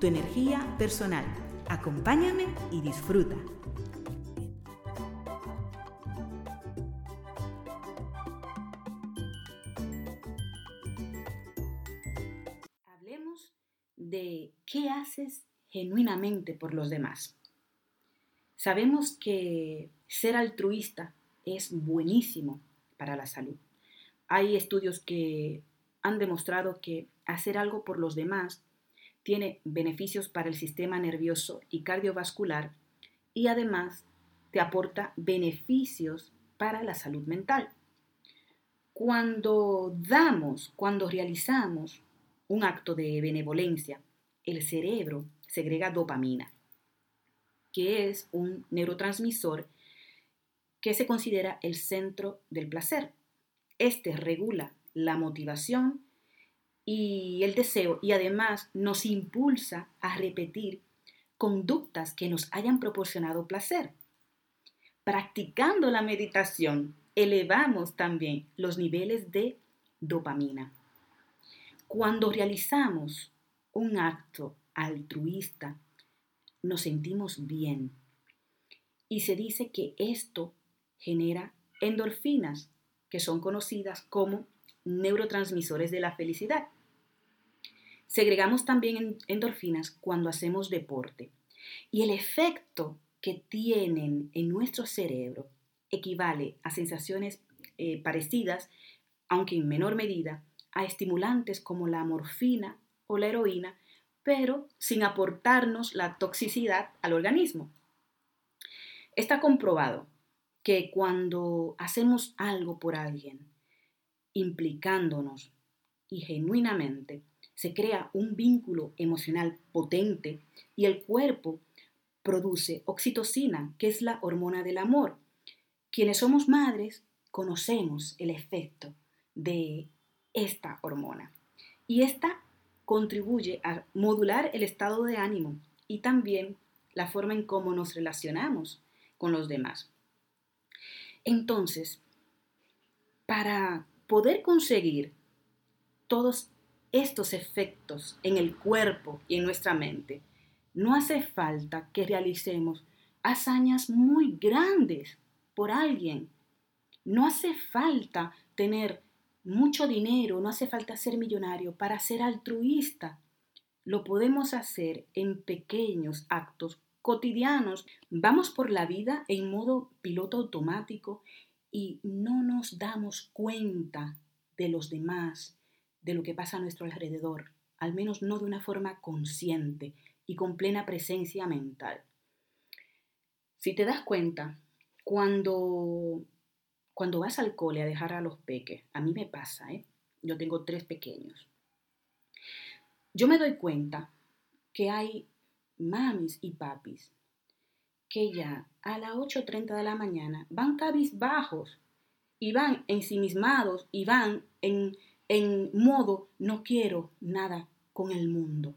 tu energía personal. Acompáñame y disfruta. Hablemos de qué haces genuinamente por los demás. Sabemos que ser altruista es buenísimo para la salud. Hay estudios que han demostrado que hacer algo por los demás tiene beneficios para el sistema nervioso y cardiovascular y además te aporta beneficios para la salud mental. Cuando damos, cuando realizamos un acto de benevolencia, el cerebro segrega dopamina, que es un neurotransmisor que se considera el centro del placer. Este regula la motivación y el deseo y además nos impulsa a repetir conductas que nos hayan proporcionado placer. Practicando la meditación, elevamos también los niveles de dopamina. Cuando realizamos un acto altruista, nos sentimos bien. Y se dice que esto genera endorfinas, que son conocidas como neurotransmisores de la felicidad. Segregamos también endorfinas cuando hacemos deporte y el efecto que tienen en nuestro cerebro equivale a sensaciones eh, parecidas, aunque en menor medida, a estimulantes como la morfina o la heroína, pero sin aportarnos la toxicidad al organismo. Está comprobado que cuando hacemos algo por alguien, implicándonos y genuinamente, se crea un vínculo emocional potente y el cuerpo produce oxitocina, que es la hormona del amor. Quienes somos madres conocemos el efecto de esta hormona y esta contribuye a modular el estado de ánimo y también la forma en cómo nos relacionamos con los demás. Entonces, para poder conseguir todos estos efectos en el cuerpo y en nuestra mente, no hace falta que realicemos hazañas muy grandes por alguien. No hace falta tener mucho dinero, no hace falta ser millonario para ser altruista. Lo podemos hacer en pequeños actos cotidianos. Vamos por la vida en modo piloto automático y no nos damos cuenta de los demás, de lo que pasa a nuestro alrededor, al menos no de una forma consciente y con plena presencia mental. Si te das cuenta, cuando, cuando vas al cole a dejar a los peques, a mí me pasa, ¿eh? yo tengo tres pequeños, yo me doy cuenta que hay mamis y papis que ya a las 8.30 de la mañana van cabizbajos y van ensimismados y van en, en modo no quiero nada con el mundo.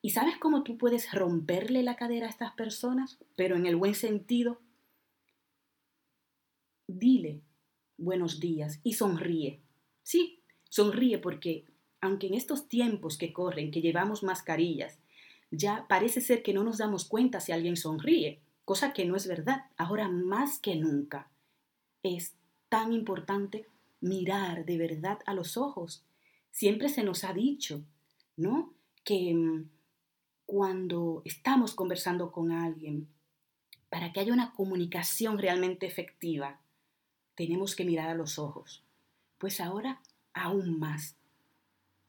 ¿Y sabes cómo tú puedes romperle la cadera a estas personas? Pero en el buen sentido. Dile buenos días y sonríe. Sí, sonríe porque aunque en estos tiempos que corren, que llevamos mascarillas, ya parece ser que no nos damos cuenta si alguien sonríe, cosa que no es verdad. Ahora más que nunca es tan importante mirar de verdad a los ojos. Siempre se nos ha dicho, ¿no? Que mm, cuando estamos conversando con alguien, para que haya una comunicación realmente efectiva, tenemos que mirar a los ojos. Pues ahora aún más,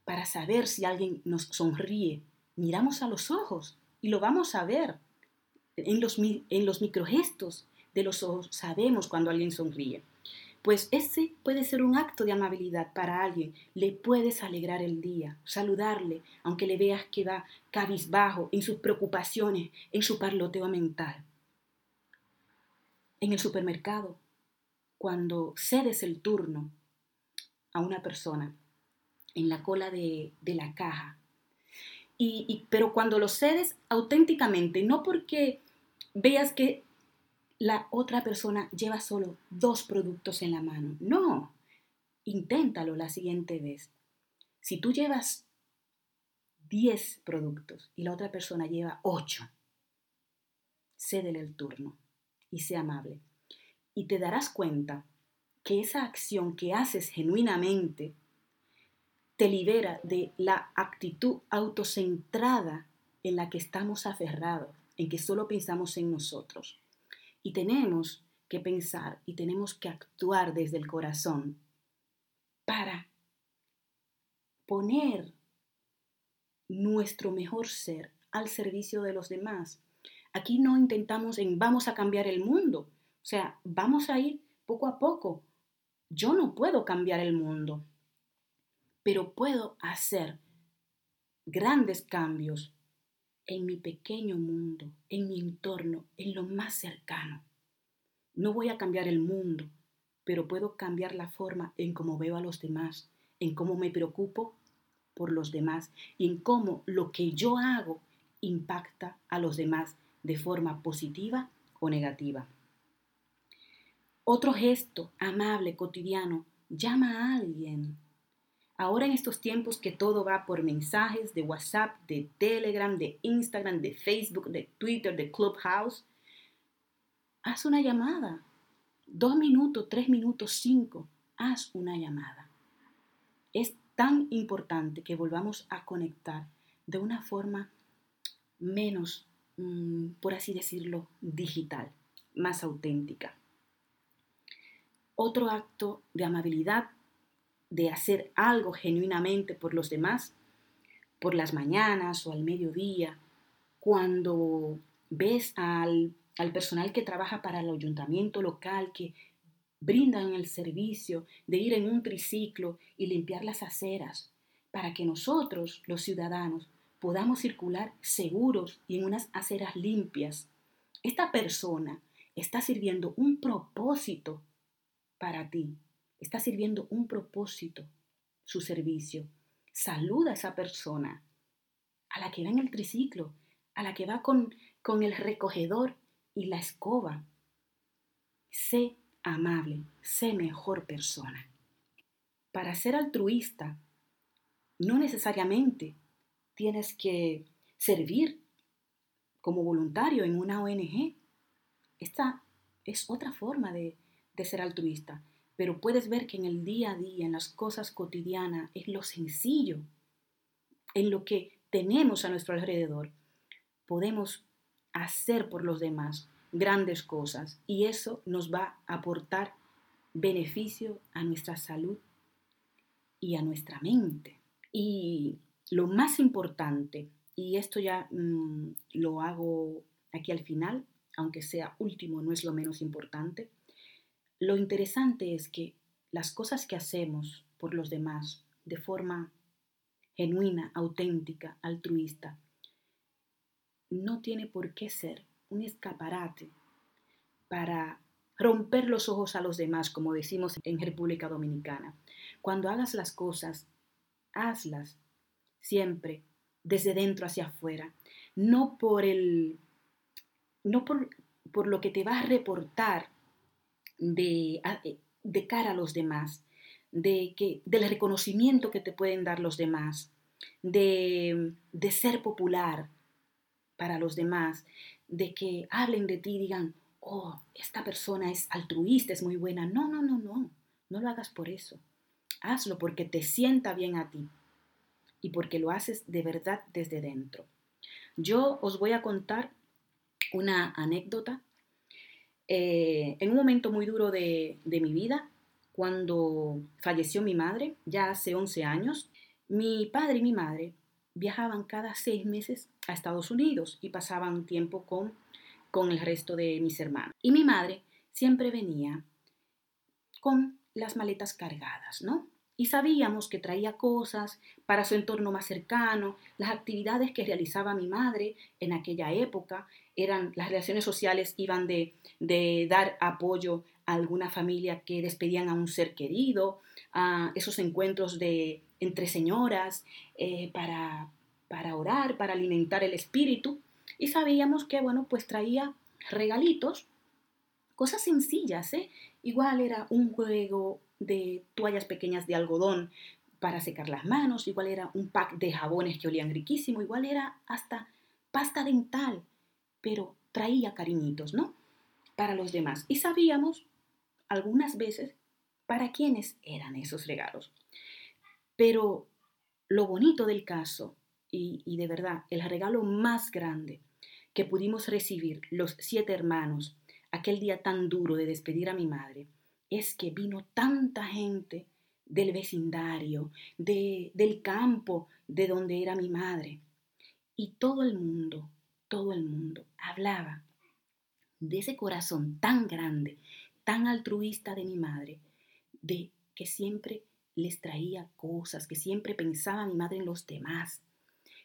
para saber si alguien nos sonríe miramos a los ojos y lo vamos a ver. En los, en los microgestos de los ojos sabemos cuando alguien sonríe. Pues ese puede ser un acto de amabilidad para alguien. Le puedes alegrar el día, saludarle, aunque le veas que va cabizbajo en sus preocupaciones, en su parloteo mental. En el supermercado, cuando cedes el turno a una persona en la cola de, la caja, y, pero cuando lo cedes auténticamente, no porque veas que la otra persona lleva solo dos productos en la mano. No, inténtalo la siguiente vez. Si tú llevas 10 productos y la otra persona lleva 8, cédele el turno y sea amable y te darás cuenta que esa acción que haces genuinamente te libera de la actitud autocentrada en la que estamos aferrados, en que solo pensamos en nosotros. Y tenemos que pensar y tenemos que actuar desde el corazón para poner nuestro mejor ser al servicio de los demás. Aquí no intentamos en vamos a cambiar el mundo, o sea, vamos a ir poco a poco. Yo no puedo cambiar el mundo, pero puedo hacer grandes cambios en mi pequeño mundo, en mi entorno, en lo más cercano. No voy a cambiar el mundo, pero puedo cambiar la forma en cómo veo a los demás, en cómo me preocupo por los demás y en cómo lo que yo hago impacta a los demás de forma positiva o negativa. Otro gesto amable, cotidiano, llama a alguien. Ahora en estos tiempos que todo va por mensajes de WhatsApp, de Telegram, de Instagram, de Facebook, de Twitter, de Clubhouse, haz una llamada. Dos minutos, tres minutos, cinco. Haz una llamada. Es tan importante que volvamos a conectar de una forma menos, mm, por así decirlo, digital, más auténtica otro acto de amabilidad, de hacer algo genuinamente por los demás, por las mañanas o al mediodía, cuando ves al, personal que trabaja para el ayuntamiento local, que brindan el servicio de ir en un triciclo y limpiar las aceras, para que nosotros, los ciudadanos, podamos circular seguros y en unas aceras limpias. Esta persona está sirviendo un propósito para ti. Está sirviendo un propósito, su servicio. Saluda a esa persona, a la que va en el triciclo, a la que va con, con el recogedor y la escoba. Sé amable, sé mejor persona. Para ser altruista, no necesariamente tienes que servir como voluntario en una ONG. Esta es otra forma de, de ser altruista, pero puedes ver que en el día a día, en las cosas cotidianas, es lo sencillo, en lo que tenemos a nuestro alrededor, podemos hacer por los demás grandes cosas y eso nos va a aportar beneficio a nuestra salud y a nuestra mente. Y lo más importante, y esto ya mm, lo hago aquí al final, aunque sea último, no es lo menos importante, lo interesante es que las cosas que hacemos por los demás de forma genuina, auténtica, altruista, no tiene por qué ser un escaparate para romper los ojos a los demás, como decimos en República Dominicana. Cuando hagas las cosas, hazlas siempre desde dentro hacia afuera, no por el no por, por lo que te va a reportar eh, de, cara a los demás, de que, del reconocimiento que te pueden dar los demás, de, de ser popular para los demás, de que hablen de ti y digan, oh, esta persona es altruista, es muy buena. No, no, no, no, no lo hagas por eso. Hazlo porque te sienta bien a ti y porque lo haces de verdad desde dentro. Yo os voy a contar una anécdota eh, en un momento muy duro de, mi vida, cuando falleció mi madre, ya hace 11 años, mi padre y mi madre viajaban cada seis meses a Estados Unidos y pasaban tiempo con, con el resto de mis hermanos. Y mi madre siempre venía con las maletas cargadas, ¿no? Y sabíamos que traía cosas para su entorno más cercano, las actividades que realizaba mi madre en aquella época, eran las relaciones sociales iban de, de dar apoyo a alguna familia que despedían a un ser querido, a esos encuentros de entre señoras eh, para, para orar, para alimentar el espíritu. Y sabíamos que, bueno, pues traía regalitos, cosas sencillas, ¿eh? Igual era un juego de toallas pequeñas de algodón para secar las manos, igual era un pack de jabones que olían riquísimo, igual era hasta pasta dental, pero traía cariñitos, ¿no? Para los demás. Y sabíamos algunas veces para quiénes eran esos regalos. Pero lo bonito del caso, y, y de verdad, el regalo más grande que pudimos recibir los siete hermanos aquel día tan duro de despedir a mi madre, es que vino tanta gente del vecindario, de, del campo de donde era mi madre. Y todo el mundo, todo el mundo hablaba de ese corazón tan grande, tan altruista de mi madre, de que siempre les traía cosas, que siempre pensaba mi madre en los demás,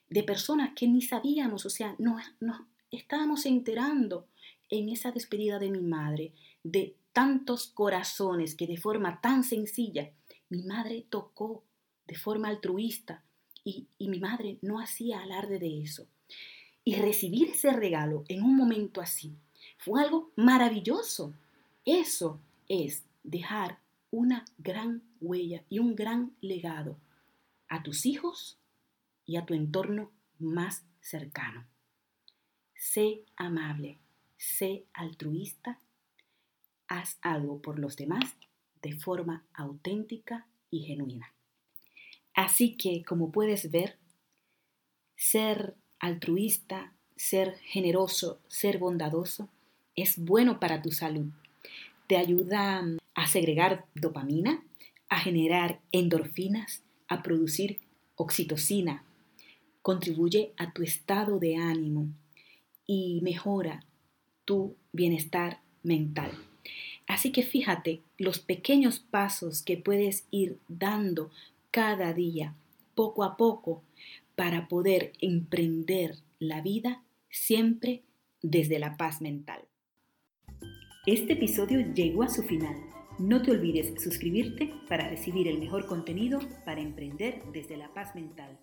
de personas que ni sabíamos, o sea, no, no estábamos enterando en esa despedida de mi madre de tantos corazones que de forma tan sencilla mi madre tocó de forma altruista y, y mi madre no hacía alarde de eso. Y recibir ese regalo en un momento así fue algo maravilloso. Eso es dejar una gran huella y un gran legado a tus hijos y a tu entorno más cercano. Sé amable, sé altruista haz algo por los demás de forma auténtica y genuina. Así que, como puedes ver, ser altruista, ser generoso, ser bondadoso, es bueno para tu salud. Te ayuda a segregar dopamina, a generar endorfinas, a producir oxitocina, contribuye a tu estado de ánimo y mejora tu bienestar mental. Así que fíjate los pequeños pasos que puedes ir dando cada día, poco a poco, para poder emprender la vida siempre desde la paz mental. Este episodio llegó a su final. No te olvides suscribirte para recibir el mejor contenido para emprender desde la paz mental.